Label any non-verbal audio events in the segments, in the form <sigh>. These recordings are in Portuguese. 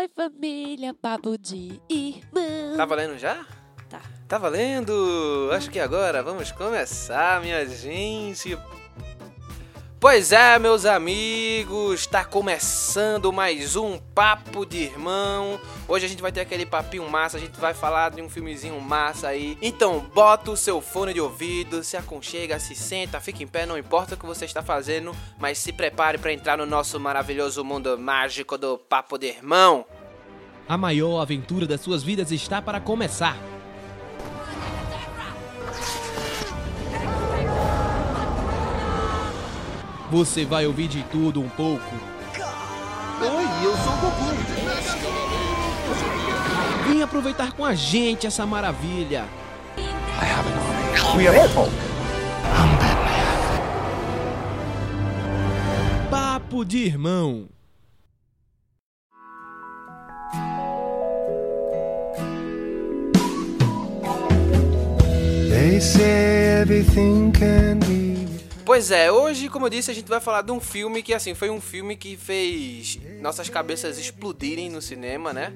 Oi, família, papo de irmão. Tá valendo já? Tá. Tá valendo! Acho que agora vamos começar, minha gente. Pois é, meus amigos, tá começando mais um Papo de Irmão. Hoje a gente vai ter aquele papinho massa, a gente vai falar de um filmezinho massa aí. Então, bota o seu fone de ouvido, se aconchega, se senta, fica em pé, não importa o que você está fazendo, mas se prepare para entrar no nosso maravilhoso mundo mágico do Papo de Irmão. A maior aventura das suas vidas está para começar. Você vai ouvir de tudo um pouco. Oi, eu sou o Goku. Vem aproveitar com a gente essa maravilha. We are Hulk. Papo de irmão. They say everything can be. Pois é, hoje, como eu disse, a gente vai falar de um filme que, assim, foi um filme que fez nossas cabeças explodirem no cinema, né?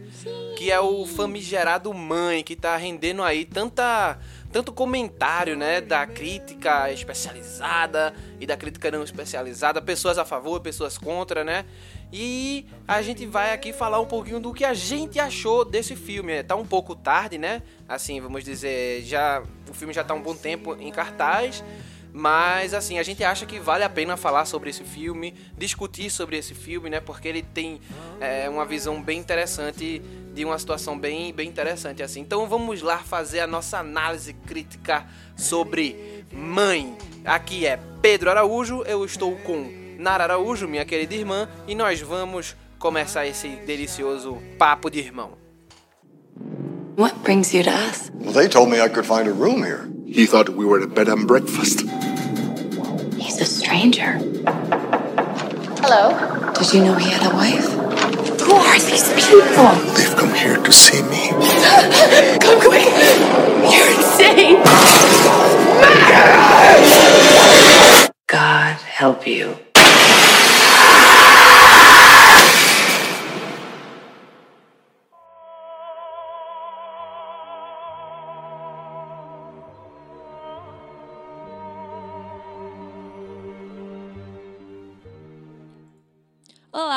Que é o famigerado Mãe, que tá rendendo aí tanta, tanto comentário, né? Da crítica especializada e da crítica não especializada, pessoas a favor, pessoas contra, né? E a gente vai aqui falar um pouquinho do que a gente achou desse filme. Tá um pouco tarde, né? Assim, vamos dizer, já o filme já tá um bom tempo em cartaz. Mas assim, a gente acha que vale a pena falar sobre esse filme, discutir sobre esse filme, né? Porque ele tem é, uma visão bem interessante de uma situação bem, bem interessante assim. Então vamos lá fazer a nossa análise crítica sobre Mãe. Aqui é Pedro Araújo, eu estou com Nara Araújo, minha querida irmã, e nós vamos começar esse delicioso papo de irmão. What brings you to us? Well, they told me I could find a room here. He thought we were at a bed and breakfast. He's a stranger. Hello. Did you know he had a wife? Who are these people? They've come here to see me. <laughs> Come quick! You're insane! God help you.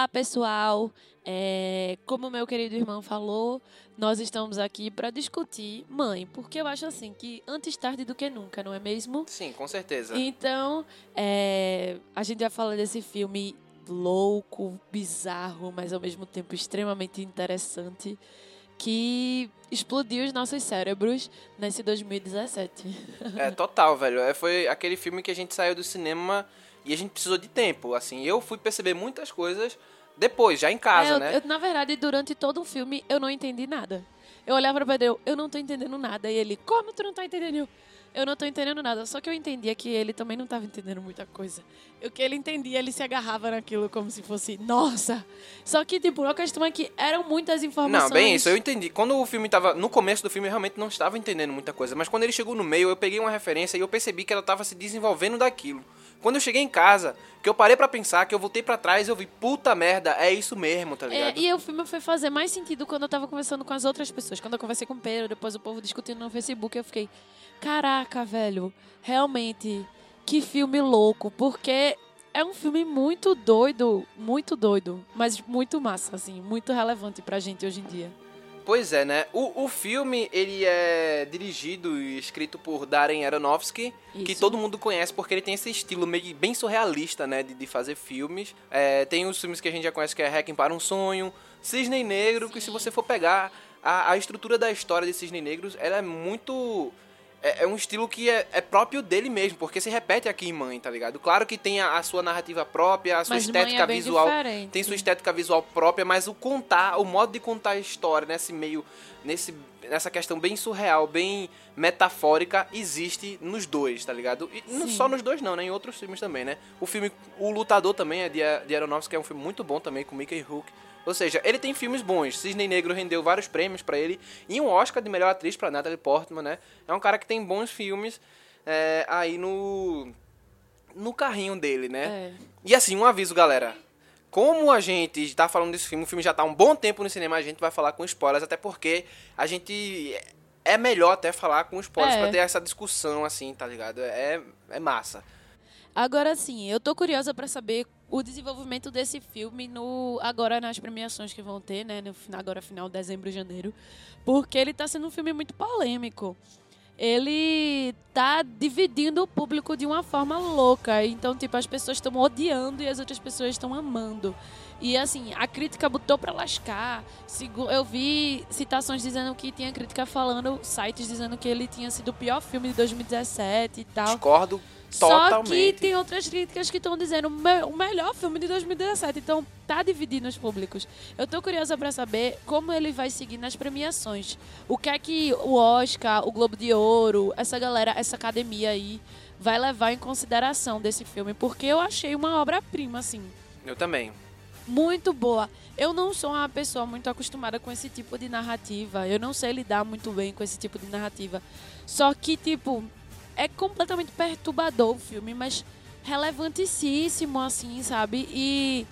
Olá, pessoal. É, como meu querido irmão falou, nós estamos aqui para discutir Mãe, porque eu acho assim que antes tarde do que nunca, não é mesmo? Sim, com certeza. Então, é, a gente vai falar desse filme louco, bizarro, mas ao mesmo tempo extremamente interessante, que explodiu os nossos cérebros nesse 2017. É, total, velho. É, foi aquele filme que a gente saiu do cinema e a gente precisou de tempo. Assim, eu fui perceber muitas coisas depois, já em casa, É, eu- né? eu, na verdade, durante todo o filme, eu não entendi nada. Eu olhava pra Pedro, eu, eu não tô entendendo nada. E ele, como tu não tá entendendo? Eu, Eu não tô entendendo nada. Só que eu entendia que ele também não tava entendendo muita coisa. O que ele entendia, ele se agarrava naquilo como se fosse, nossa! Só que, tipo, a questão é que eram muitas informações. Não, bem isso, eu entendi. Quando o filme tava. No começo do filme eu realmente não estava entendendo muita coisa. Mas quando ele chegou no meio, eu peguei uma referência e eu percebi que ela tava se desenvolvendo daquilo. Quando eu cheguei em casa, que eu parei pra pensar, que eu voltei pra trás, eu vi, puta merda, é isso mesmo, tá É, ligado? e o filme foi fazer mais sentido quando eu tava conversando com as outras pessoas. Quando eu conversei com o Pedro, depois o povo discutindo no Facebook, eu fiquei, caraca, velho, realmente, que filme louco. Porque é um filme muito doido, muito doido, mas muito massa, assim, muito relevante pra gente hoje em dia. Pois é, né? O, o filme, ele é dirigido e escrito por Darren Aronofsky, que Isso. todo mundo conhece porque ele tem esse estilo meio bem surrealista, né? De, de fazer filmes. É, tem os filmes que a gente já conhece que é Hacking para um Sonho, Cisne Negro, que se você for pegar a, a estrutura da história de Cisne Negros, ela é muito... É, é um estilo que é, é próprio dele mesmo, porque se repete aqui em Mãe, tá ligado? Claro que tem a, a sua narrativa própria, a sua Mas Mãe estética é visual diferente. tem sua estética visual própria, mas o contar, o modo de contar a história nesse meio, nesse, nessa questão bem surreal, bem metafórica, existe nos dois, tá ligado? E não Sim. só nos dois não, né? Em outros filmes também, né? O filme O Lutador também é de, de Aronofsky, que é um filme muito bom também, com Mickey Rourke. Ou seja, ele tem filmes bons. Cisne Negro rendeu vários prêmios pra ele e um Oscar de melhor atriz pra Natalie Portman, né? É um cara que tem bons filmes é, aí no no carrinho dele, né? É. E assim, um aviso, galera. como a gente tá falando desse filme, o filme já tá há um bom tempo no cinema, a gente vai falar com spoilers, até porque a gente. É melhor até falar com spoilers É. pra ter essa discussão, assim, tá ligado? É, é massa. Agora sim, eu tô curiosa pra saber o desenvolvimento desse filme no agora nas premiações que vão ter, né, no agora final dezembro, janeiro, porque ele tá sendo um filme muito polêmico. Ele tá dividindo o público de uma forma louca. Então, tipo, as pessoas estão odiando e as outras pessoas estão amando. E assim, a crítica botou pra lascar. Eu vi citações dizendo que tinha crítica falando, sites dizendo que ele tinha sido o pior filme de 2017 e tal. Discordo Só totalmente. que tem outras críticas que estão dizendo "Me- o melhor filme de 2017. Então tá dividindo os públicos. Eu tô curiosa pra saber como ele vai seguir nas premiações. O que é que o Oscar, o Globo de Ouro, essa galera, essa academia aí vai levar em consideração desse filme. Porque eu achei uma obra-prima, assim Eu também. Muito boa. Eu não sou uma pessoa muito acostumada com esse tipo de narrativa. Eu não sei lidar muito bem com esse tipo de narrativa. Só que, tipo, é completamente perturbador o filme, mas relevantíssimo, assim, sabe? E.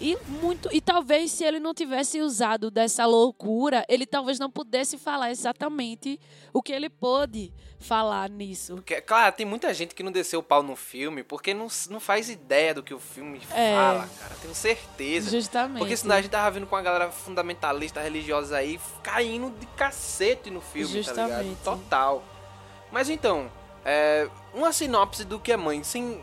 E muito. E talvez se ele não tivesse usado dessa loucura, ele talvez não pudesse falar exatamente o que ele pôde falar nisso. Porque, claro, tem muita gente que não desceu o pau no filme porque não, não faz ideia do que o filme É. fala, cara. Tenho certeza. Justamente. Porque senão a gente tava vindo com a galera fundamentalista religiosa aí caindo de cacete no filme, tá Justamente. ligado? Total. Mas então, é, uma sinopse do que é mãe, sem.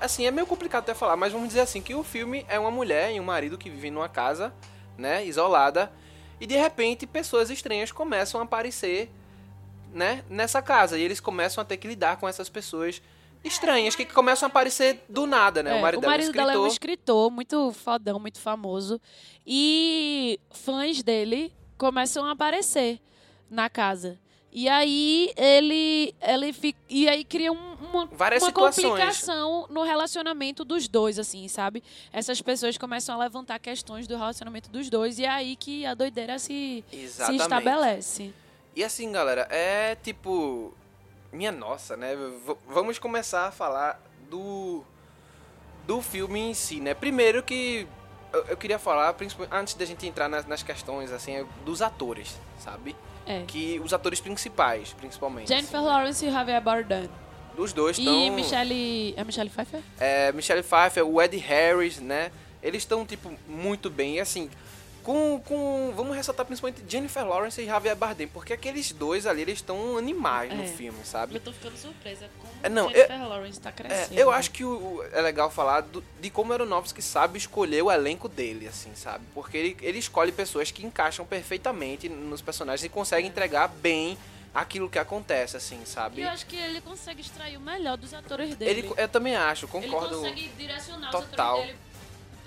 Assim, é meio complicado até falar, mas vamos dizer assim, que o filme é uma mulher e um marido que vivem numa casa, né, isolada, e de repente pessoas estranhas começam a aparecer, né, nessa casa. E eles começam a ter que lidar com essas pessoas estranhas, que começam a aparecer do nada, né? É, o marido, dela é um dela é um escritor muito fodão, muito famoso. E fãs dele começam a aparecer na casa. E aí ele, ele fica, e aí cria um- uma, Várias uma situações. complicação no relacionamento dos dois, assim, sabe? Essas pessoas começam a levantar questões do relacionamento dos dois e é aí que a doideira se, se estabelece. E assim, galera, é tipo. Minha nossa, né? V- vamos começar a falar do. Do filme em si, né? Primeiro que. Eu, eu queria falar, principalmente, antes da gente entrar nas, nas questões, assim, dos atores, sabe? É. Que os atores principais, principalmente. Jennifer Lawrence e Javier Bardem. Os dois E estão. Michelle... É Michelle Pfeiffer? é, Michelle Pfeiffer, o Ed Harris, né? Eles estão, tipo, muito bem. E assim, com, com. Vamos ressaltar principalmente Jennifer Lawrence e Javier Bardem, porque aqueles dois ali, eles estão animais no É. filme, sabe? Eu tô ficando surpresa como É, não, Jennifer Lawrence tá É, crescendo. eu acho que o, o- é legal falar do- de como Aronofsky sabe escolher o elenco dele, assim, sabe? Porque ele, ele escolhe pessoas que encaixam perfeitamente nos personagens e consegue entregar bem aquilo que acontece, assim, E sabe? eu acho que ele consegue extrair o melhor dos atores dele. Ele, eu também acho, Ele concordo. consegue direcionar total. os atores dele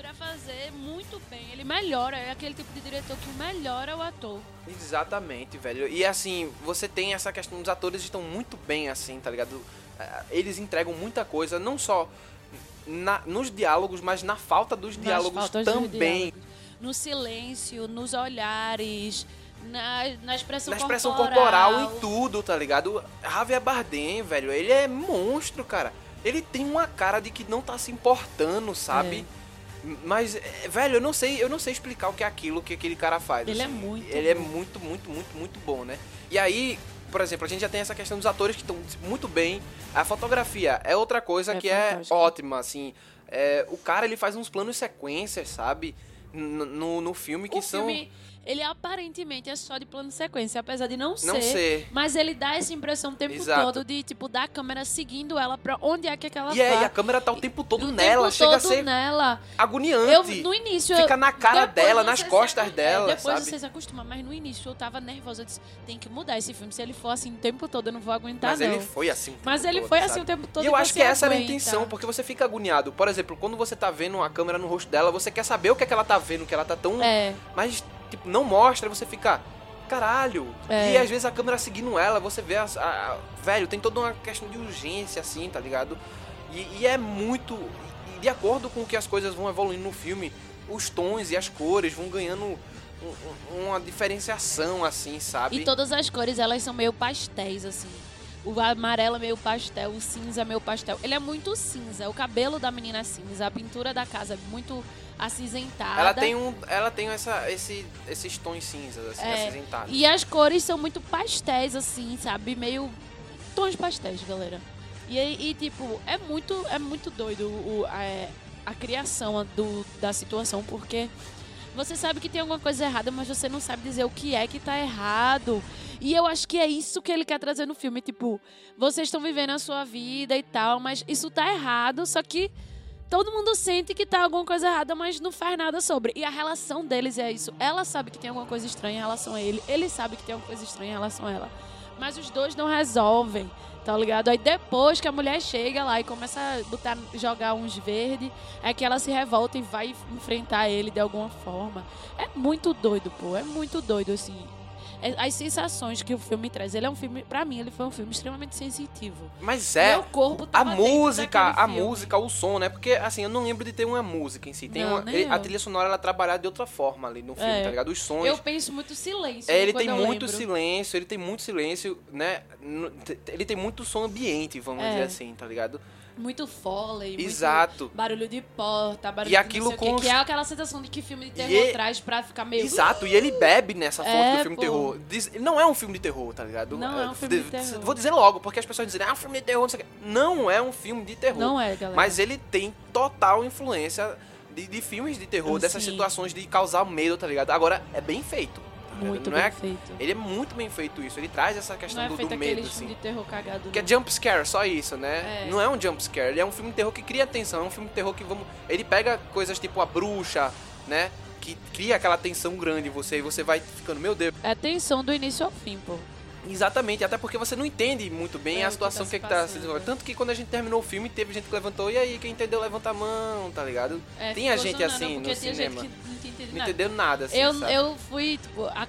pra fazer muito bem. Ele melhora, é aquele tipo de diretor que melhora o ator. Exatamente, velho. E assim, você tem essa questão, os atores estão muito bem assim, tá ligado? É, Eles entregam muita coisa, não só na- nos diálogos, mas na falta dos Nas diálogos também. diálogos. No silêncio, nos olhares, na, na expressão na expressão corporal. corporal, em tudo, tá ligado? Javier Bardem, velho, ele é monstro, cara. Ele tem uma cara de que não tá se importando, sabe? É. Mas, é, velho, eu não sei, eu não sei explicar o que é aquilo que aquele cara faz. Ele é assim. muito Ele é bom. muito, muito, muito, muito bom, né? E aí, por exemplo, a gente já tem essa questão dos atores que estão muito bem. A fotografia é outra coisa É que é fantástica. ótima, assim. É, o cara, ele faz uns planos sequências, sabe? N- No, no filme que O são... filme, ele aparentemente é só de plano de sequência, apesar de não, Não ser. Mas ele dá essa impressão o tempo Exato. todo de, tipo, da câmera seguindo ela pra onde é que aquela E, é, tá. e a câmera tá o tempo todo o nela, tempo chega a todo ser nela. agoniante. Eu, no início... Fica na cara dela, nas se costas dela, é, Depois sabe? você se acostuma, mas no início eu tava nervosa. Eu disse, tem que mudar esse filme. Se ele for assim o tempo todo, eu não vou aguentar, Mas não. ele foi assim o tempo Mas ele todo, foi sabe? assim o tempo todo E eu acho que essa era a intenção, porque você fica agoniado. Por exemplo, quando você tá vendo a câmera no rosto dela, você quer saber o que é que ela tá vendo, que ela tá tão. É. Mas, tipo, não mostra, você fica. Caralho! É. E às vezes a câmera seguindo ela, você vê as. a- a- velho, tem toda uma questão de urgência, assim, tá ligado? E, e é muito. E de acordo com que as coisas vão evoluindo no filme, os tons e as cores vão ganhando um- um- uma diferenciação, assim, sabe? E todas as cores, elas são meio pastéis, assim. O amarelo é meio pastel, o cinza é meio pastel. Ele é muito cinza. O cabelo da menina é cinza, a pintura da casa é muito acinzentada. Ela tem um. Ela tem essa, esse, esses tons cinzas, assim, É, acinzentados. E as cores são muito pastéis, assim, sabe? Meio tons pastéis, galera. E, e, tipo, é muito, é muito doido o, a, a criação do, da situação, porque você sabe que tem alguma coisa errada, mas você não sabe dizer o que é que tá errado. E eu acho que é isso que ele quer trazer no filme. Tipo, vocês estão vivendo a sua vida e tal, mas isso tá errado, só que todo mundo sente que tá alguma coisa errada, mas não faz nada sobre. E a relação deles é isso. Ela sabe que tem alguma coisa estranha em relação a ele, ele sabe que tem alguma coisa estranha em relação a ela. Mas os dois não resolvem, tá ligado? Aí depois que a mulher chega lá e começa a botar, jogar uns verdes, é que ela se revolta e vai enfrentar ele de alguma forma. É muito doido, pô. É muito doido, assim. É- As sensações que o filme traz. Ele é um filme, pra mim, ele foi um filme extremamente sensitivo. Mas é. Meu corpo A música, a filme. música, o som, né? Porque, assim, eu não lembro de ter uma música em si. Tem Não, uma, ele- a trilha sonora, ela trabalhada de outra forma ali no filme, É. tá ligado? Os sons. Eu penso muito silêncio. É, ele tem muito lembro. silêncio, ele tem muito silêncio, né? Ele tem muito som ambiente, vamos É. dizer assim, tá ligado? Muito muito Exato. barulho de porta, barulho E de aquilo não sei o quê, com- que é aquela sensação de que filme de terror E é- traz pra ficar meio... Exato, e ele bebe nessa fonte É, do filme pô. terror. Diz- não é um filme de terror, tá ligado? Não é um filme de De- terror. Vou dizer logo, porque as pessoas dizem, ah, um filme de terror, não sei o quê. Não é um filme de terror. Não é, galera. Mas ele tem total influência de, de filmes de terror, dessas Sim. situações de causar medo, tá ligado? Agora, é bem feito. Muito não bem é, feito. Ele é muito bem feito isso. Ele traz essa Não questão é do, do medo, filme assim. de terror cagado. Que é não. jump scare, só isso, né? É. Não é um jump scare, ele é um filme de terror que cria tensão, é um filme de terror que vamos. Ele pega coisas tipo a bruxa, né? Que cria aquela tensão grande em você e você vai ficando, meu Deus. É tensão do início ao fim, pô. Exatamente, até porque você não entende muito bem É, a que situação tá que, se é que tá se desenvolvendo. Tanto que quando a gente terminou o filme, teve gente que levantou, e aí, quem entendeu, levanta a mão, tá ligado? É, Tem a gente zonando, assim no cinema. que não entendeu nada, assim, eu, sabe? eu fui, tipo, a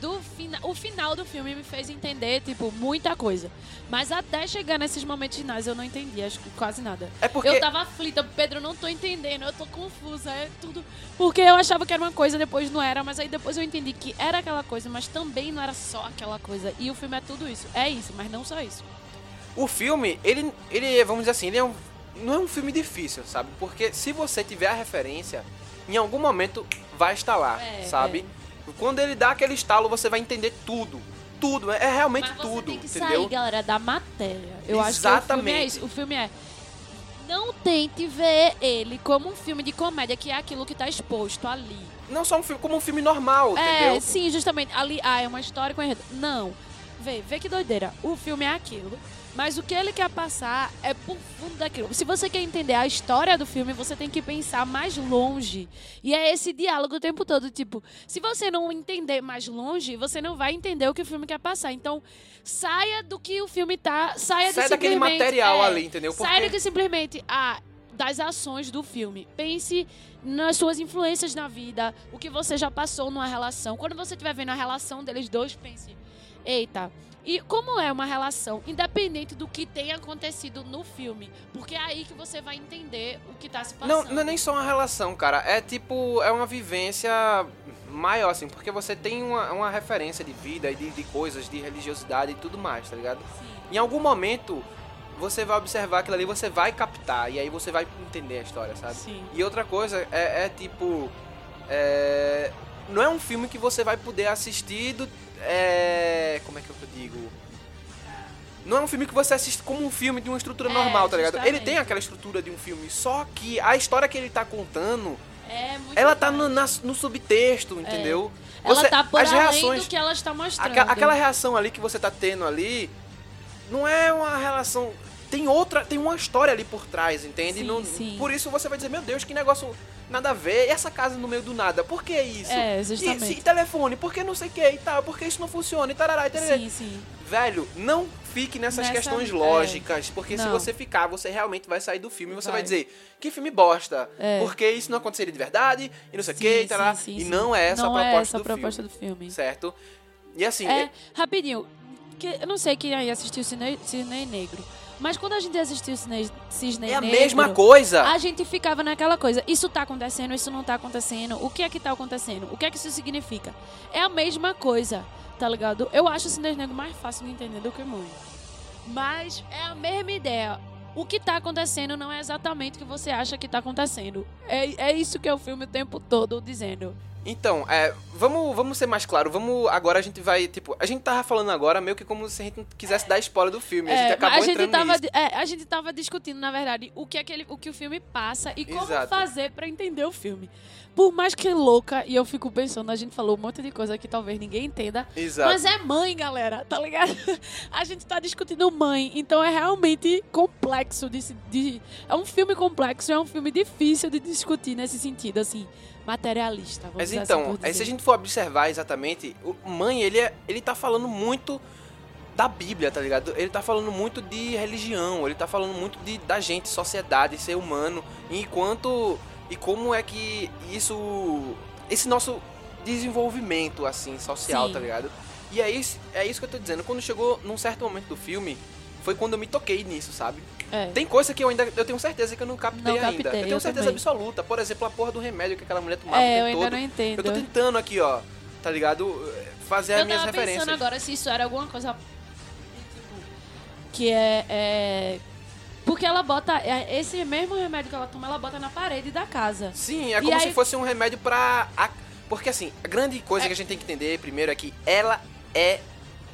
do fina... o final do filme me fez entender, tipo, muita coisa. Mas até chegar nesses momentos finais eu não entendi, acho que quase nada. É porque- Eu tava aflita, Pedro, não tô entendendo, eu tô confusa, é tudo. Porque eu achava que era uma coisa, depois não era, mas aí depois eu entendi que era aquela coisa, mas também não era só aquela coisa. E o filme é tudo isso. É isso, mas não só isso. O filme, ele, ele vamos dizer assim, ele é um, não é um filme difícil, sabe? Porque se você tiver a referência, em algum momento vai estar lá, É, sabe? Quando ele dá aquele estalo, você vai entender tudo. Tudo, é realmente Mas você tudo, tem que entendeu? sair, galera, da matéria. Eu acho que o filme é Exatamente. isso. O filme é. Não tente ver ele como um filme de comédia, que é aquilo que tá exposto ali. Não só um filme, como um filme normal, É, entendeu? sim, justamente. Ali, ah, é uma história com enredo. Não. Vê, vê que doideira. O filme é aquilo. Mas o que ele quer passar é por fundo daquilo. Se você quer entender a história do filme, você tem que pensar mais longe. E é esse diálogo o tempo todo. Tipo, se você não entender mais longe, você não vai entender o que o filme quer passar. Então, saia do que o filme tá. Saia Sai de daquele material é, ali, entendeu? Saia Porque- do que simplesmente. Ah, das ações do filme. Pense nas suas influências na vida, o que você já passou numa relação. Quando você estiver vendo a relação deles dois, pense: eita. E como é uma relação, independente do que tenha acontecido no filme, porque é aí que você vai entender o que tá se Não, passando. não é nem só uma relação, cara. É tipo, é uma vivência maior, assim, porque você tem uma, uma referência de vida e de, de coisas, de religiosidade e tudo mais, tá ligado? Em algum momento, você vai observar aquilo ali, você vai captar, e aí você vai entender a história, sabe? Sim. E outra coisa é, é tipo. é, não é um filme que você vai poder assistir do. É, como é que eu digo? Não é um filme que você assiste como um filme de uma estrutura É, normal, tá ligado? Ele tem aquela estrutura de um filme, só que a história que ele tá contando, É muito ela tá no, na- no subtexto, entendeu? Ela Você- tá por as reações, do que ela está mostrando. Aquela reação ali que você tá tendo ali não é uma relação. Tem outra, tem uma história ali por trás, entende? Sim, Não- sim. Por isso você vai dizer, meu Deus, que negócio nada a ver. E essa casa no meio do nada? Por que isso? É, E, justamente. e telefone, por que não sei o que e tal? Por que isso não funciona? E tarará, e tarará. Sim, sim. Velho, não fique nessas Nessa- questões é. lógicas, porque se Não. você ficar, você realmente vai sair do filme e você vai, Vai. dizer, que filme bosta, É. porque isso não aconteceria de verdade, e não sei o que, e tarará. sim, e não é essa Não a é proposta, essa a do, proposta filme, do filme. Certo? E assim, É, rapidinho. Que, eu não sei quem aí assistiu Cisne, Cisne Negro. Mas quando a gente assistiu Cisne, Cisne é a Negro... mesma coisa. A gente ficava naquela coisa, isso tá acontecendo, isso não tá acontecendo, o que é que tá acontecendo, o que é que isso significa? É a mesma coisa, tá ligado? Eu acho o Cisne Negro mais fácil de entender do que Mãe. Mas é a mesma ideia. o que tá acontecendo não é exatamente o que você acha que tá acontecendo. É, é isso que é o filme o tempo todo dizendo. Então, é, vamos, vamos ser mais claro. Vamos. Agora a gente vai, tipo, a gente tava falando agora meio que como se a gente não quisesse dar spoiler do filme. a gente É, acabou a gente entrando tava, nisso. é, a gente tava discutindo, na verdade, o que, aquele, o que o filme passa e como Exato. fazer pra entender o filme. Por mais que louca, e eu fico pensando, a gente falou um monte de coisa que talvez ninguém entenda. Exato. Mas é mãe, galera, tá ligado? <laughs> A gente tá discutindo mãe, então é realmente complexo de, de é um filme complexo, é um filme difícil de discutir nesse sentido, assim, materialista. Vamos Mas dizer então, assim aí se a gente for observar exatamente, o mãe, ele, é, ele tá falando muito da Bíblia, tá ligado? Ele tá falando muito de religião, ele tá falando muito de, da gente, sociedade, ser humano, e enquanto. E como é que isso. Esse nosso desenvolvimento, assim, social, Sim. tá ligado? E é isso, é isso que eu tô dizendo. Quando chegou num certo momento do filme, foi quando eu me toquei nisso, sabe? É. Tem coisa que eu ainda. Eu tenho certeza que eu não captei, Não ainda. captei, Eu tenho eu certeza também. absoluta. Por exemplo, a porra do remédio que aquela mulher tomava É, eu ainda todo. não entendo. Eu tô tentando aqui, ó, tá ligado? Fazer as Eu minhas tava referências. pensando agora se isso era alguma coisa que é, é- porque ela bota é, esse mesmo remédio que ela toma, ela bota na parede da casa. Sim, é E como aí- se fosse um remédio pra. Porque assim, a grande coisa É- que a gente tem que entender primeiro é que ela é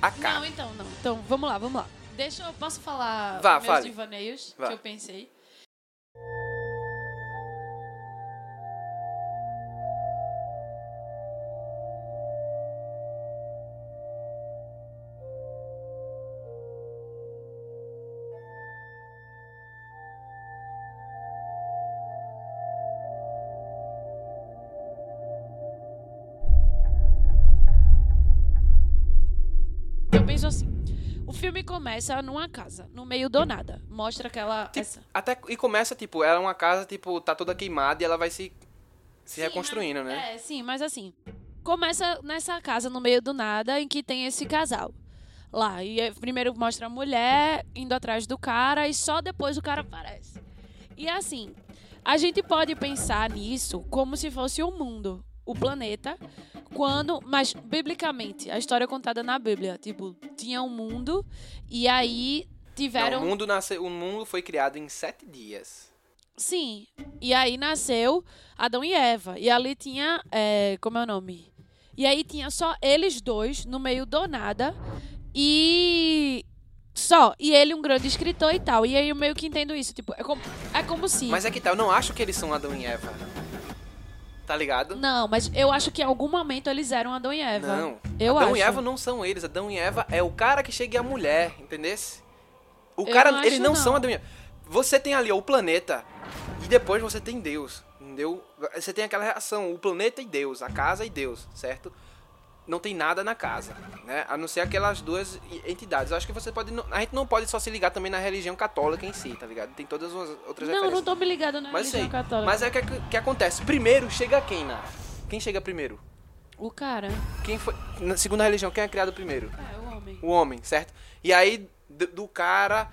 a Não, cara. então não. Então, vamos lá, vamos lá. Deixa eu posso falar Vá, meus fale. divaneios Vá. que eu pensei. Eu penso assim. O filme começa numa casa, no meio do nada. Mostra aquela. Tipo, essa- Até, e começa, tipo, ela é uma casa, tipo, tá toda queimada e ela vai se, se Sim, reconstruindo, mas- né? É, sim, mas assim. Começa nessa casa no meio do nada em que tem esse casal. Lá. E primeiro mostra a mulher indo atrás do cara e só depois o cara aparece. E assim, a gente pode pensar nisso como se fosse o mundo, o planeta, quando. Mas, biblicamente, a história é contada na Bíblia. Tipo, tinha um mundo e aí tiveram. Não, o, mundo nasce, o mundo foi criado em sete dias. Sim. E aí nasceu Adão e Eva. E ali tinha. é, como é o nome? E aí tinha só eles dois no meio do nada. E. Só. E ele, um grande escritor e tal. E aí eu meio que entendo isso. Tipo, é como, é como se. Mas é que tá, eu não acho que eles são Adão e Eva. Tá ligado? Não, mas eu acho que em algum momento eles eram Adão e Eva. Não. Eu Adão acho. e Eva não são eles. Adão e Eva é o cara que chega e a mulher, entendesse? O Eu cara, não eles não, não. são Adão e Eva. Você tem ali ó, o planeta e depois você tem Deus, entendeu? Você tem aquela relação, o planeta e Deus, a casa e Deus, certo? Não tem nada na casa, né? A não ser aquelas duas entidades. Eu acho que você pode. A gente não pode só se ligar também na religião católica em si, tá ligado? Tem todas as outras Não, não tô me ligada na Mas religião sei. católica. Mas é o que, que acontece. Primeiro chega quem, na? Quem chega primeiro? O cara. Quem foi. Na segunda religião, quem é criado primeiro? É, o homem. O homem, certo? E aí, do, do cara,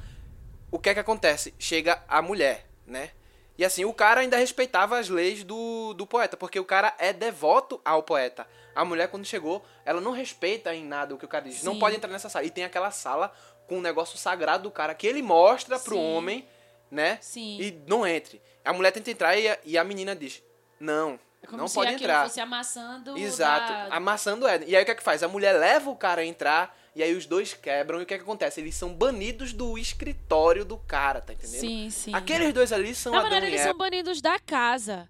o que é que acontece? Chega a mulher, né? E assim, o cara ainda respeitava as leis do, do poeta, porque o cara é devoto ao poeta. A mulher, quando chegou, ela não respeita em nada o que o cara diz. Não Sim. pode entrar nessa sala. E tem aquela sala com um negócio sagrado do cara que ele mostra pro Sim. homem, né? Sim. E não entre. A mulher tenta entrar e a, e a menina diz: Não, É como não se pode entrar. fosse amassando. Exato, da- amassando Éden. E aí o que é que faz? A mulher leva o cara a entrar e aí os dois quebram e o que é que acontece? Eles são banidos do escritório do cara, tá entendendo? Sim, sim. Aqueles dois ali são Na Adão verdade, eles são banidos da casa.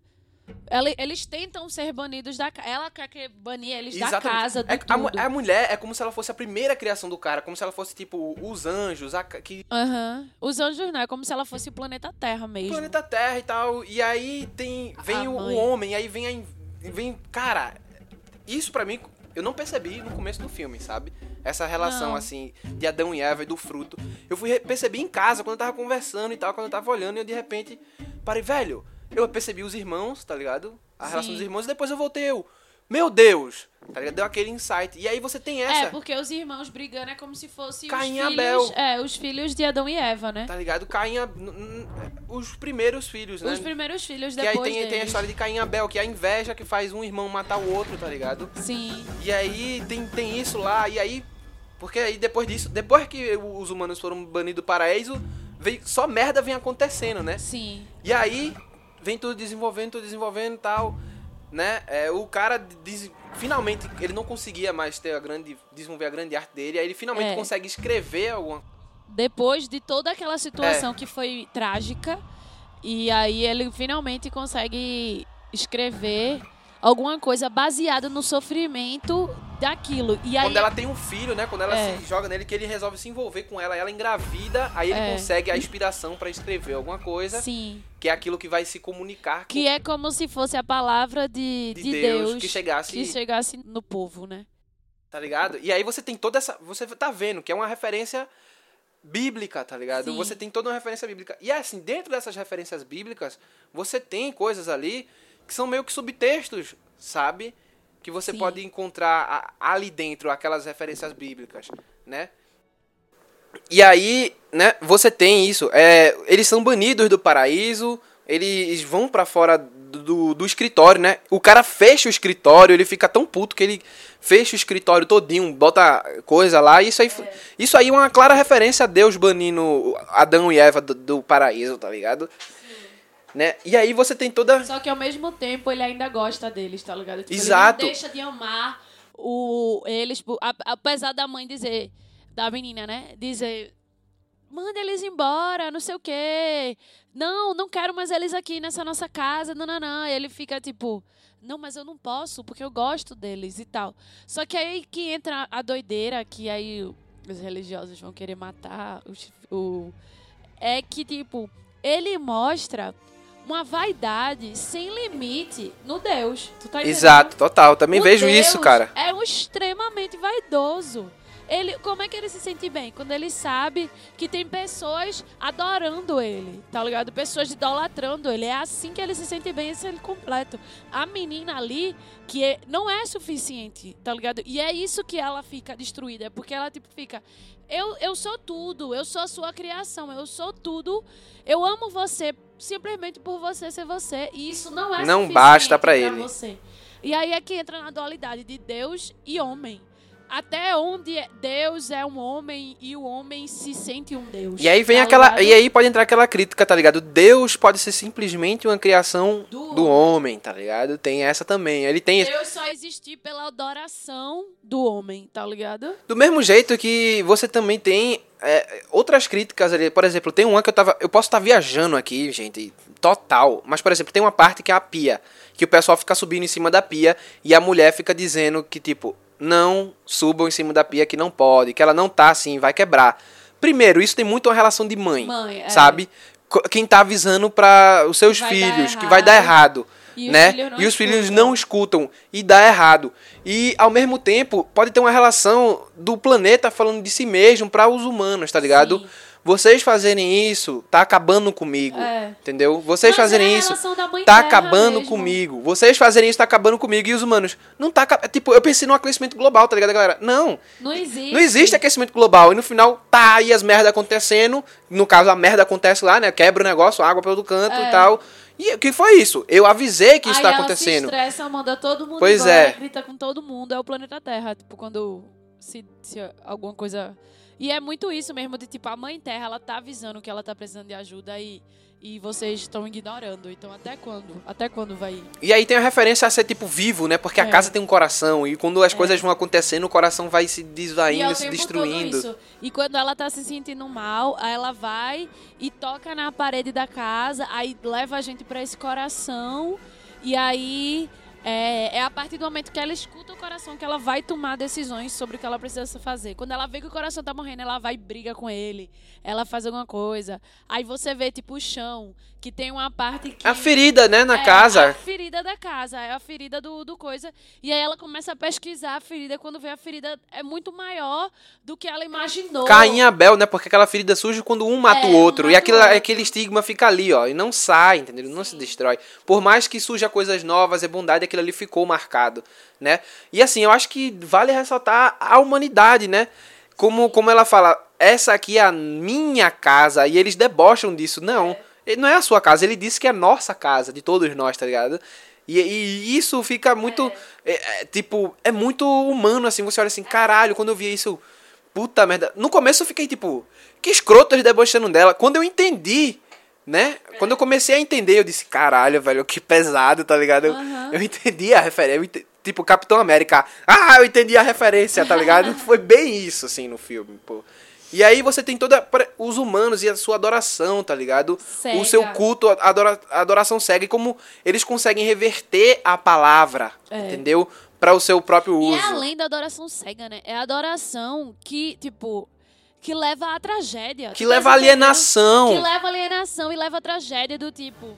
Eles tentam ser banidos da casa. Ela quer que banir eles da Exatamente. casa, do É- tudo. a mulher é como se ela fosse a primeira criação do cara, como se ela fosse tipo os anjos, a, que Aham. Os anjos não, é como se ela fosse o planeta Terra mesmo. planeta Terra e tal. E aí tem vem o, o homem, aí vem a vem, cara, isso pra mim eu não percebi no começo do filme, sabe? Essa relação Não. assim de Adão e Eva e do fruto. Eu fui percebi em casa quando eu tava conversando e tal, quando eu tava olhando e eu de repente parei, velho, eu percebi os irmãos, tá ligado? A relação Sim. dos irmãos e depois eu voltei eu, meu Deus, tá ligado? Deu aquele insight. E aí você tem essa É, porque os irmãos brigando é como se fosse Caim os Abel. filhos... É, os filhos de Adão e Eva, né? Tá ligado? Caim, os primeiros filhos, né? Os primeiros filhos que aí depois tem, tem a história de Caim e Abel, que é a inveja que faz um irmão matar o outro, tá ligado? Sim. E aí tem, tem isso lá, e aí. Porque aí depois disso, depois que os humanos foram banidos do paraíso, vem, só merda vem acontecendo, né? Sim. E aí, vem tudo desenvolvendo, tudo desenvolvendo e tal, né? É, o cara, des- finalmente, ele não conseguia mais ter a grande, desenvolver a grande arte dele, aí ele finalmente É. consegue escrever alguma Depois de toda aquela situação É. que foi trágica, e aí ele finalmente consegue escrever alguma coisa baseada no sofrimento daquilo. E aí Quando ela tem um filho, né? Quando ela É. se joga nele, que ele resolve se envolver com ela, ela engravida, aí ele É. consegue a inspiração pra escrever alguma coisa, sim, que é aquilo que vai se comunicar que é como se fosse a palavra de, de, de Deus, Deus, que chegasse, que chegasse no povo, né? tá ligado? E aí você tem toda essa, você tá vendo que é uma referência bíblica, tá ligado? Sim. Você tem toda uma referência bíblica. E assim, dentro dessas referências bíblicas, você tem coisas ali que são meio que subtextos, sabe? Que você Sim. pode encontrar ali dentro aquelas referências bíblicas, né? E aí, né, você tem isso. É, eles são banidos do paraíso, eles vão pra fora do, do, escritório, né? O cara fecha o escritório, ele fica tão puto que ele fecha o escritório todinho, bota coisa lá. Isso aí, isso aí é uma clara referência a Deus banindo Adão e Eva do, do paraíso, tá ligado? Né? E aí você tem toda. Só que ao mesmo tempo ele ainda gosta deles, tá ligado? Tipo, Exato. Ele não deixa de amar o, eles, apesar da mãe dizer, da menina, né? Dizer, manda eles embora, não sei o quê. Não, não quero mais eles aqui nessa nossa casa, não, não, não. Ele fica tipo, não, mas eu não posso, porque eu gosto deles e tal. Só que aí que entra a doideira, que aí os religiosos vão querer matar o... É que, tipo, ele mostra uma vaidade sem limite no Deus. Tu tá entendendo? Exato, total. Também O vejo Deus isso, cara. É um extremamente vaidoso. Ele, como é que ele se sente bem? Quando ele sabe que tem pessoas adorando ele, tá ligado? Pessoas idolatrando ele. É assim que ele se sente bem, esse é ele completo. A menina ali, que é- não é suficiente, tá ligado? E é isso que ela fica destruída. É porque ela, tipo, fica... Eu, eu sou tudo, eu sou a sua criação, eu sou tudo. Eu amo você simplesmente por você ser você. E isso não é Não suficiente basta pra ele. você. E aí é que entra na dualidade de Deus e homem. Até onde Deus é um homem e o homem se sente um Deus. E aí vem tá aquela. ligado? E aí pode entrar aquela crítica, tá ligado? Deus pode ser simplesmente uma criação Do do, homem, tá ligado? Tem essa também. Ele tem. Deus só existir pela adoração do homem, tá ligado? Do mesmo jeito que você também tem é, outras críticas ali. Por exemplo, tem uma que eu tava. Eu posso estar viajando aqui, gente, total. Mas, por exemplo, tem uma parte que é a pia. Que o pessoal fica subindo em cima da pia e a mulher fica dizendo que, tipo, não subam em cima da pia que não pode, que ela não tá assim, vai quebrar. Primeiro, isso tem muito uma relação de mãe, Mãe, é. sabe? Quem tá avisando para os seus Vai filhos que vai dar errado. E os né? filhos não e os filhos escutam. não escutam e dá errado. E ao mesmo tempo pode ter uma relação do planeta falando de si mesmo para os humanos, tá ligado? Sim. Vocês fazerem isso tá acabando comigo, É. entendeu? Vocês Mas é fazerem a isso tá acabando mesmo. comigo. Vocês fazerem isso tá acabando comigo e os humanos não tá tipo, eu pensei no aquecimento global, tá ligado, galera? Não. Não existe. Não existe aquecimento global. E no final tá aí as merdas acontecendo. No caso, a merda acontece lá, né? Quebra o negócio, água pelo canto É. e tal. E o que foi isso? Eu avisei que isso Aí tá ela acontecendo. se estressa, manda todo mundo Pois embora, é. grita com todo mundo. É o planeta Terra, tipo, quando se, se alguma coisa... E é muito isso mesmo, de tipo, a mãe Terra, ela tá avisando que ela tá precisando de ajuda e, e vocês estão ignorando. Então até quando? Até quando vai... E aí tem a referência a ser tipo vivo, né? Porque a É. casa tem um coração. E quando as coisas vão acontecendo, o coração vai se é desvaindo, se destruindo. E quando ela tá se sentindo mal, aí ela vai e toca na parede da casa, aí leva a gente pra esse coração. E aí é, é a partir do momento que ela escuta o coração que ela vai tomar decisões sobre o que ela precisa fazer. Quando ela vê que o coração tá morrendo, ela vai e briga com ele. Ela faz alguma coisa. Aí você vê, tipo, o chão, que tem uma parte que. A ferida, né, na é A casa. ferida da casa, é a ferida do, do coisa. E aí ela começa a pesquisar a ferida. Quando vê a ferida é muito maior do que ela imaginou. Caim e Abel, né? Porque aquela ferida surge quando um mata É, o outro. um e mata aquilo, o outro. aquele estigma fica ali, ó. E não sai, entendeu? Não se destrói. Por mais que surja coisas novas, é bondade, aquilo ali ficou marcado, né? E assim, eu acho que vale ressaltar a humanidade, né? Como, como ela fala, essa aqui é a minha casa. E eles debocham disso. Não, ele não é a sua casa. Ele disse que é a nossa casa, de todos nós, tá ligado? E, e isso fica muito. é, é, tipo, é muito humano, assim. Você olha assim, caralho, quando eu vi isso. puta merda. No começo eu fiquei tipo, que escroto eles debochando dela. Quando eu entendi, né? Quando eu comecei a entender, eu disse, caralho, velho, que pesado, tá ligado? Eu, eu entendi a referência. eu ente- Tipo, Capitão América. Ah, eu entendi a referência, tá ligado? <laughs> Foi bem isso, assim, no filme, pô. E aí você tem toda os humanos e a sua adoração, tá ligado? Cega. O seu culto, a adora- a adoração cega e como eles conseguem reverter a palavra, É. entendeu? Para o seu próprio E uso. é além da adoração cega, né? É a adoração que, tipo, que leva à tragédia. Que tá leva à alienação. Que leva à alienação e leva à tragédia do tipo.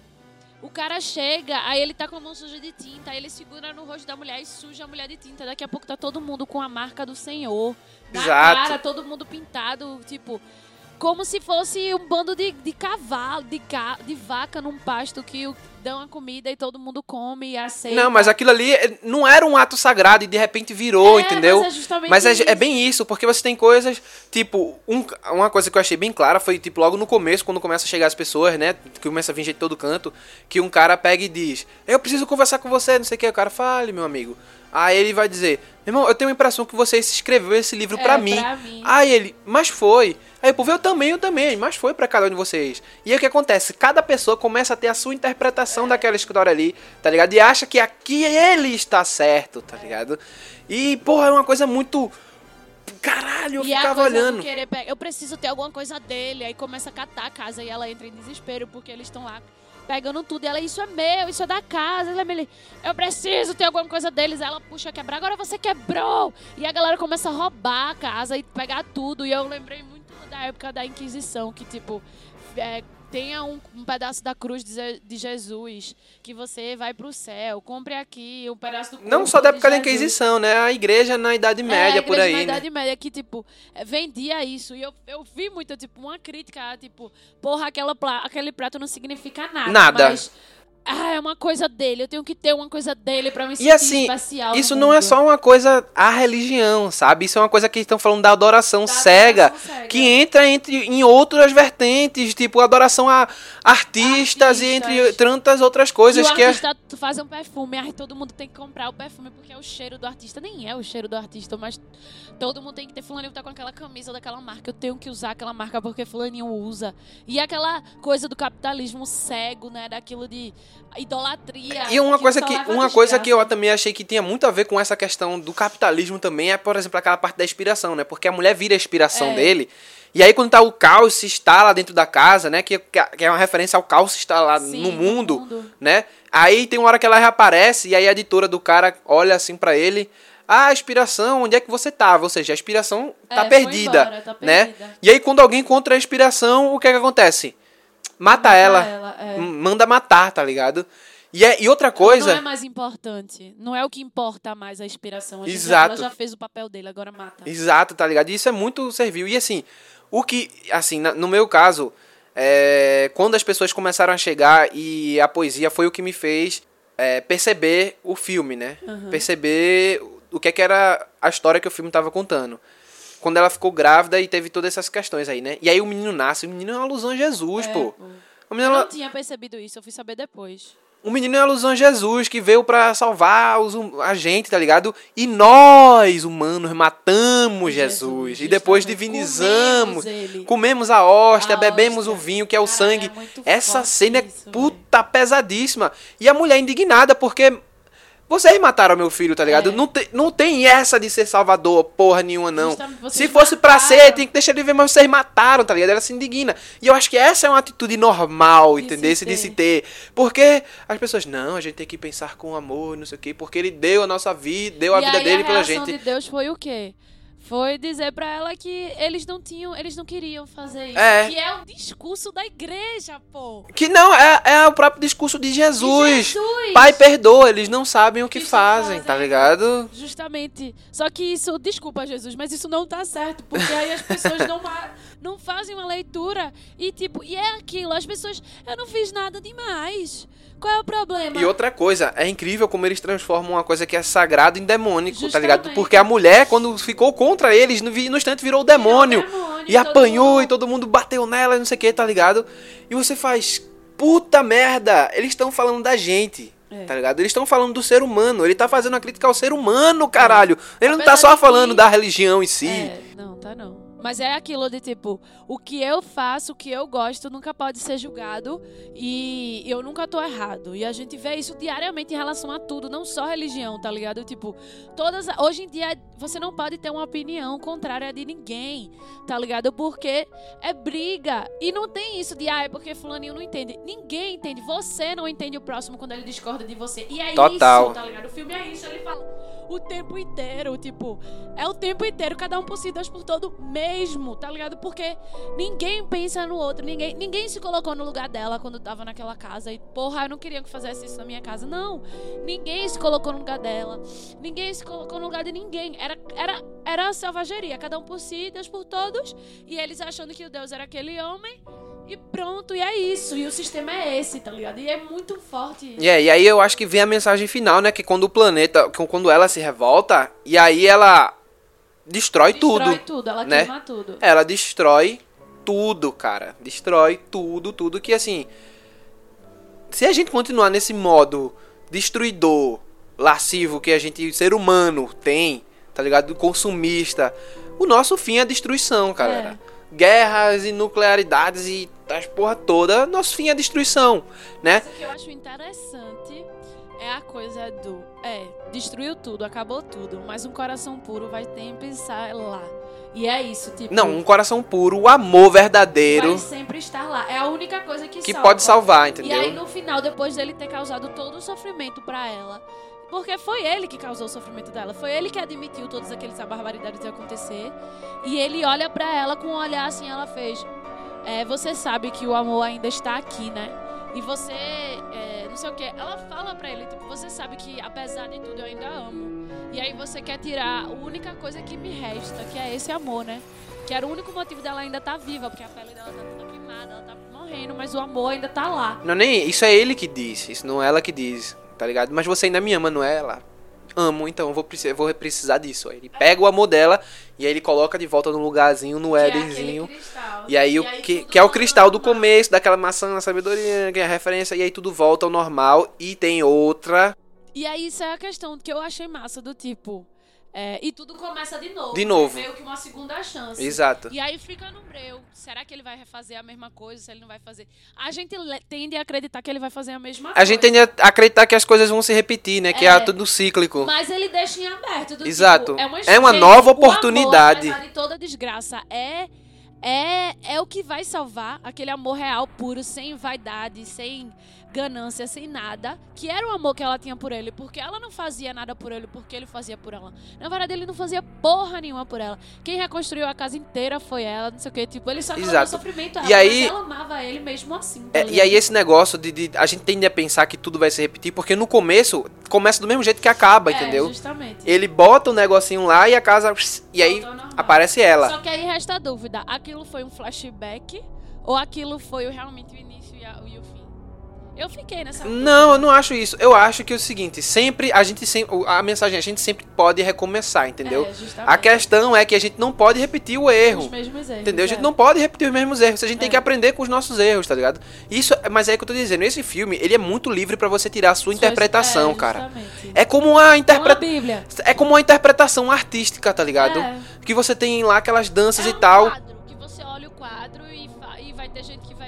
O cara chega, aí ele tá com a mão suja de tinta, aí ele segura no rosto da mulher e suja a mulher de tinta. Daqui a pouco tá todo mundo com a marca do Senhor. Na Exato. cara, todo mundo pintado, tipo. Como se fosse um bando de, de cavalo, de, ga, de vaca num pasto que dão a comida e todo mundo come e aceita. Não, mas aquilo ali é- não era um ato sagrado e de repente virou, É, entendeu? mas é justamente Mas é, é bem isso, porque você tem coisas, tipo, um- uma coisa que eu achei bem clara foi, tipo, logo no começo, quando começa a chegar as pessoas, né? Que começa a vir gente de todo canto, que um cara pega e diz, eu preciso conversar com você, não sei o que, o cara fale, meu amigo. Aí ele vai dizer, meu irmão, eu tenho a impressão que você escreveu esse livro É, pra, mim. mim. Aí ele, mas foi. Aí o povo, eu também, eu também, mas foi pra cada um de vocês. E aí o que acontece? Cada pessoa começa a ter a sua interpretação daquela história ali, tá ligado? E acha que aqui ele está certo, tá ligado? E, porra, é uma coisa muito. Caralho, eu E a ficava olhando. eu preciso ter alguma coisa dele. Aí começa a catar a casa e ela entra em desespero porque eles estão lá pegando tudo. E ela, isso é meu, isso é da casa. Ela, eu preciso ter alguma coisa deles. Ela puxa quebrar, agora você quebrou. E a galera começa a roubar a casa e pegar tudo. E eu lembrei muito da época da Inquisição, que tipo. é, tenha um, um pedaço da cruz de, de Jesus, que você vai pro céu. Compre aqui um pedaço do Não só da época da. Inquisição, né? A igreja na Idade Média, é, por igreja aí, na né? Idade Média que, tipo, é, vendia isso. E eu, eu vi muito, tipo, uma crítica, tipo, porra, aquela, aquele prato não significa nada. Nada. Mas, ah, é uma coisa dele. Eu tenho que ter uma coisa dele pra me sentir E assim, especial. no isso não é só uma coisa a religião, sabe? Isso é uma coisa que estão falando da adoração Da cega, adoração cega. que entra entre em outras vertentes, tipo adoração a artistas, e entre Artistas. tantas outras E coisas o que é artista faz um perfume, aí todo mundo tem que comprar o perfume porque é o cheiro do artista. Nem é o cheiro do artista, mas todo mundo tem que ter fulaninho tá com aquela camisa daquela marca. Eu tenho que usar aquela marca porque fulaninho usa. E aquela coisa do capitalismo cego, né? Daquilo de idolatria. E uma que coisa que uma coisa que eu também achei que tinha muito a ver com essa questão do capitalismo também é, por exemplo, aquela parte da inspiração, né? Porque a mulher vira a inspiração É. dele. E aí quando tá o caos se instala dentro da casa, né? Que, que é uma referência ao caos se instalar Sim, no no mundo, mundo. né? Aí tem uma hora que ela reaparece e aí a editora do cara olha assim pra ele, ah, inspiração, onde é que você tava? Ou seja, a inspiração tá É, perdida, embora, tá né? perdida. E aí quando alguém encontra a inspiração, o que é que acontece? Mata, Mata ela, ela, é. manda matar, tá ligado? E, é, e outra coisa, Não é mais importante. Não é o que importa mais a inspiração. A gente já- Exato. ela já fez o papel dele, agora mata. Exato, tá ligado? E isso é muito servil. E assim, o que, assim, no meu caso, é, quando as pessoas começaram a chegar e a poesia foi o que me fez é, perceber o filme, né? Perceber o que, é que era a história que o filme tava contando. Quando ela ficou grávida e teve todas essas questões aí, né? E aí o menino nasce, o menino é uma alusão a Jesus, É, pô. pô. O Eu menino, não tinha percebido isso, eu fui saber depois. o menino é alusão a Jesus, que veio pra salvar os hum- a gente, tá ligado? E nós, humanos, matamos Jesus. Jesus, e depois divinizamos. Comemos. Comemos a hóstia, A bebemos hóstia. o vinho, que é o Cara, sangue. é Essa cena é isso, puta pesadíssima. E a mulher indignada, porque. Vocês mataram meu filho, tá ligado? É. Não, tem, não tem essa de ser salvador, porra nenhuma, não. Se fosse pra mataram. ser, tem que deixar ele ver, mas vocês mataram, tá ligado? Ela se indigna. E eu acho que essa é uma atitude normal, De entendeu? se De se ter. Porque as pessoas, não, a gente tem que pensar com amor, não sei o quê, porque ele deu a nossa vida, deu a e vida aí, dele a pela gente. de Deus foi o quê? Foi dizer pra ela que eles não tinham, eles não queriam fazer isso. É. Que é o discurso da igreja, pô. Que não, é, é o próprio discurso de Jesus. De Jesus. Pai perdoa, eles não sabem o que, Que fazem, fazem. tá ligado? Justamente. Só que isso, desculpa, Jesus, mas isso não tá certo. Porque aí as pessoas não, não fazem uma leitura. E tipo, e é aquilo, as pessoas. Eu não fiz nada demais. Qual é o problema? E outra coisa, é incrível como eles transformam uma coisa que é sagrada em demônico, tá Justamente. ligado? Porque a mulher, quando ficou contra eles, no, no instante virou o demônio. demônio, e apanhou mundo- e todo mundo bateu nela e não sei o que, tá ligado? E você faz, puta merda, eles estão falando da gente. É. Tá ligado? Eles estão falando do ser humano. Ele tá fazendo uma crítica ao ser humano, caralho. Ele não tá Apesar só falando que- da religião em si. É, não, tá não. Mas é aquilo de tipo, o que eu faço, o que eu gosto, nunca pode ser julgado e eu nunca tô errado. E a gente vê isso diariamente em relação a tudo, não só religião, tá ligado? Tipo, todas. Hoje em dia você não pode ter uma opinião contrária de ninguém, tá ligado? Porque é briga. E não tem isso de, ah, é porque fulaninho não entende. Ninguém entende. Você não entende o próximo quando ele discorda de você. E é Total. isso, tá ligado? O filme é isso, ele fala o tempo inteiro, tipo, é o tempo inteiro, cada um por si, Deus por todo mesmo, tá ligado? Porque ninguém pensa no outro, ninguém, ninguém se colocou no lugar dela quando tava naquela casa e, porra, eu não queria que fizesse isso na minha casa. Não, ninguém se colocou no lugar dela, ninguém se colocou no lugar de ninguém. Era, era, era selvageria, cada um por si, Deus por todos, e eles achando que o Deus era aquele homem. E pronto, e é isso. E o sistema é esse, tá ligado? E é muito forte. É, e aí eu acho que vem a mensagem final, né? Que quando o planeta, quando ela se revolta, e aí ela destrói, tudo. Destrói tudo, ela né? queima tudo. Ela destrói tudo, cara. Destrói tudo, tudo que assim. Se a gente continuar nesse modo destruidor, lascivo que a gente, ser humano, tem, tá ligado? Consumista, o nosso fim é a destruição, galera. Guerras e nuclearidades e as porra toda, nosso fim é a destruição, né? Mas o que eu acho interessante é a coisa do. É, destruiu tudo, acabou tudo, mas um coração puro vai sempre estar lá. E é isso, tipo. Não, um coração puro, o amor verdadeiro. Vai sempre estar lá. É a única coisa que, Que salva. pode salvar, E entendeu? aí no final, depois dele ter causado todo o sofrimento pra ela. Porque foi ele que causou o sofrimento dela. Foi ele que admitiu todas aquelas barbaridades de acontecer. E ele olha pra ela com um olhar assim, ela fez. É, você sabe que o amor ainda está aqui, né? E você, é, não sei o que, ela fala pra ele, tipo, você sabe que apesar de tudo eu ainda amo. E aí você quer tirar a única coisa que me resta, que é esse amor, né? Que era o único motivo dela ainda estar viva, porque a pele dela tá toda queimada, ela tá morrendo, mas o amor ainda tá lá. Não, nem isso é ele que diz, isso não é ela que diz, tá ligado? Mas você ainda me ama, não é ela? Amo, então eu vou, precis- eu vou precisar disso. Aí ele pega o amor dela e aí ele coloca de volta no lugarzinho, no Que é. E aí, o que, que é o cristal do começo, daquela maçã na sabedoria, que é a referência, e aí tudo volta ao normal. E tem outra. E aí isso é a questão que eu achei massa, do tipo... é, e tudo começa de novo. De novo. Meio que uma segunda chance. Exato. E aí fica no breu. Será que ele vai refazer a mesma coisa? Se ele não vai fazer? A gente tende a acreditar que ele vai fazer a mesma coisa. A gente tende a acreditar que as coisas vão se repetir, né? Que é, É. tudo cíclico. Mas ele deixa em aberto. Do Exato. Tipo, é, uma, É uma nova amor, oportunidade. de toda desgraça, é, é, é o que vai salvar aquele amor real, puro, sem vaidade, sem ganância, sem nada. Que era o amor que ela tinha por ele. Porque ela não fazia nada por ele, porque ele fazia por ela. Na verdade, ele não fazia porra nenhuma por ela. Quem reconstruiu a casa inteira foi ela, não sei o que. Tipo, ele só causou Exato. sofrimento a E ela, aí- ela amava ele mesmo assim. tá É, e aí esse negócio de, de- A gente tende a pensar que tudo vai se repetir, porque no começo começa do mesmo jeito que acaba, É, entendeu? justamente. Ele bota o negocinho lá e a casa. E aí aparece ela. Só que aí resta a dúvida: aquilo foi um flashback ou aquilo foi realmente o início e, a- e o? Eu fiquei nessa. Não, eu não acho isso. Eu acho que é o seguinte, sempre a gente sempre a mensagem a gente sempre pode recomeçar, entendeu? É, a questão é que a gente não pode repetir o erro. Os mesmos erros. Entendeu? A gente é. não pode repetir os mesmos erros. A gente tem É. que aprender com os nossos erros, tá ligado? Isso, mas é que eu tô dizendo, esse filme, ele é muito livre pra você tirar a sua Suas- interpretação, é, cara. É como a interpretação. É como uma interpretação artística, tá ligado? É. Que você tem lá aquelas danças É e um tal. quadro,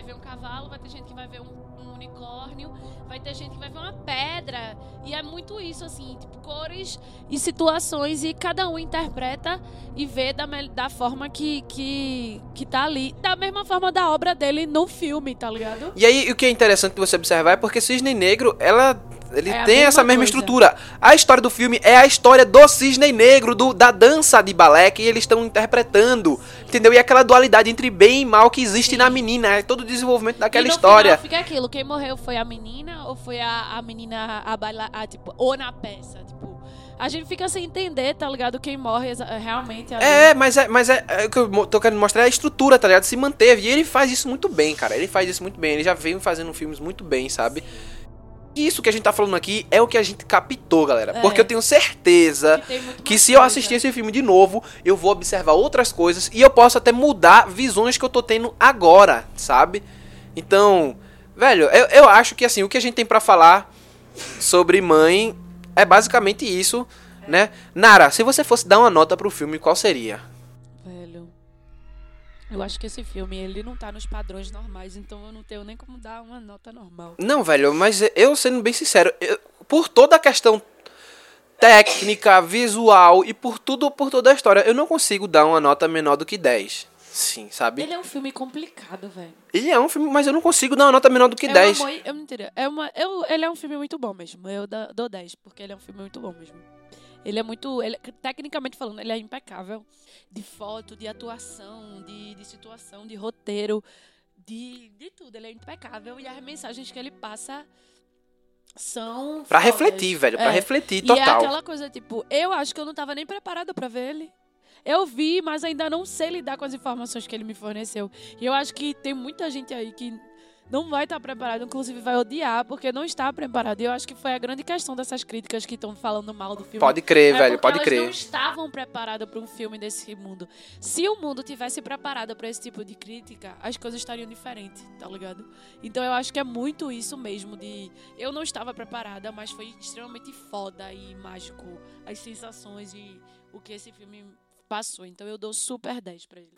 ver um cavalo, vai ter gente que vai ver um, um unicórnio, vai ter gente que vai ver uma pedra. E é muito isso, assim, tipo, cores e situações, e cada um interpreta e vê da, da forma que, que, que tá ali. Da mesma forma da obra dele no filme, tá ligado? E aí, o que é interessante você observar é porque Cisne Negro, ela. Ele É tem mesma essa mesma coisa. estrutura. A história do filme é a história do Cisne Negro, do, da dança de balé que eles estão interpretando. Entendeu? E aquela dualidade entre bem e mal que existe Sim. na menina. É todo o desenvolvimento daquela história. Final fica aquilo, quem morreu foi a menina ou foi a, a menina a bailar, a, tipo, ou na peça, tipo, a gente fica sem entender, tá ligado? Quem morre exa- realmente ali. É, mas é, mas é, é o que eu tô querendo mostrar é a estrutura, tá ligado? Se manteve. E ele faz isso muito bem, cara. Ele faz isso muito bem. Ele já veio fazendo filmes muito bem, sabe? Isso que a gente tá falando aqui é o que a gente captou, galera. É. Porque eu tenho certeza Que que se eu assistir esse filme de novo, eu vou observar outras coisas e eu posso até mudar visões que eu tô tendo agora, sabe? Então, velho, eu, eu acho que assim, o que a gente tem pra falar sobre mãe é basicamente isso, né? Nara, se você fosse dar uma nota pro filme, qual seria? Eu acho que esse filme, ele não tá nos padrões normais, então eu não tenho nem como dar uma nota normal. Não, velho, mas eu sendo bem sincero, eu- por toda a questão técnica, visual e por tudo, por toda a história, eu não consigo dar uma nota menor do que 10. Sim, sabe? Ele é um filme complicado, velho. Ele é um filme, mas eu não consigo dar uma nota menor do que é 10. Um amor, eu não entendi. É uma, eu, ele é um filme muito bom mesmo. Eu dou 10, porque ele é um filme muito bom mesmo. Ele é muito. Ele, tecnicamente falando, ele é impecável. De foto, de atuação, de, de situação, de roteiro, de, de tudo. Ele é impecável. E as mensagens que ele passa são. Pra fodas. refletir, velho, pra É. refletir E é total. aquela coisa, tipo, eu acho que eu não tava nem preparada pra ver ele. Eu vi, mas ainda não sei lidar com as informações que ele me forneceu. E eu acho que tem muita gente aí que não vai estar preparado, inclusive vai odiar, porque não está preparado. E eu acho que foi a grande questão dessas críticas que estão falando mal do filme. Pode crer, É velho, pode elas crer. não estavam preparadas para um filme desse mundo. Se o mundo tivesse preparado para esse tipo de crítica, as coisas estariam diferentes, tá ligado? Então eu acho que é muito isso mesmo de eu não estava preparada, mas foi extremamente foda e mágico as sensações e o que esse filme passou. Então eu dou super 10 pra ele.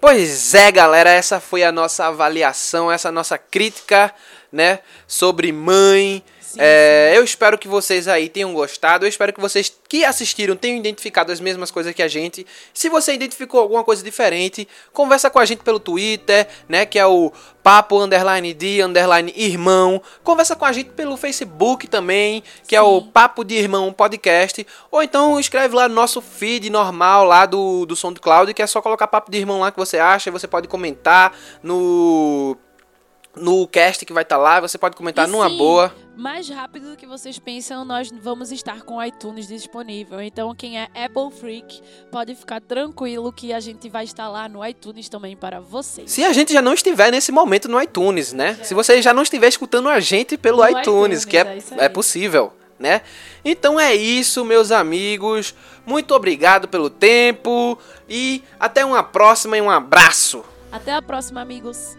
Pois é, galera, essa foi a nossa avaliação, essa nossa crítica, né, sobre Mãe. É, eu espero que vocês aí tenham gostado. Eu espero que vocês que assistiram tenham identificado as mesmas coisas que a gente. Se você identificou alguma coisa diferente, conversa com a gente pelo Twitter, né, que é o papo underline de underline irmão. Conversa com a gente pelo Facebook também, que é o papo de irmão podcast. Ou então escreve lá no nosso feed normal lá do, do SoundCloud, que é só colocar papo de irmão lá que você acha. e Você pode comentar no no cast que vai estar lá, você pode comentar E numa sim, boa. Mais rápido do que vocês pensam, nós vamos estar com o iTunes disponível. Então, quem é Apple Freak pode ficar tranquilo que a gente vai estar lá no iTunes também para vocês. Se a gente já não estiver nesse momento no iTunes, né? Se você já não estiver escutando a gente pelo iTunes, iTunes, que é, é é possível, né? Então é isso, meus amigos. Muito obrigado pelo tempo e até uma próxima e um abraço. Até a próxima, amigos.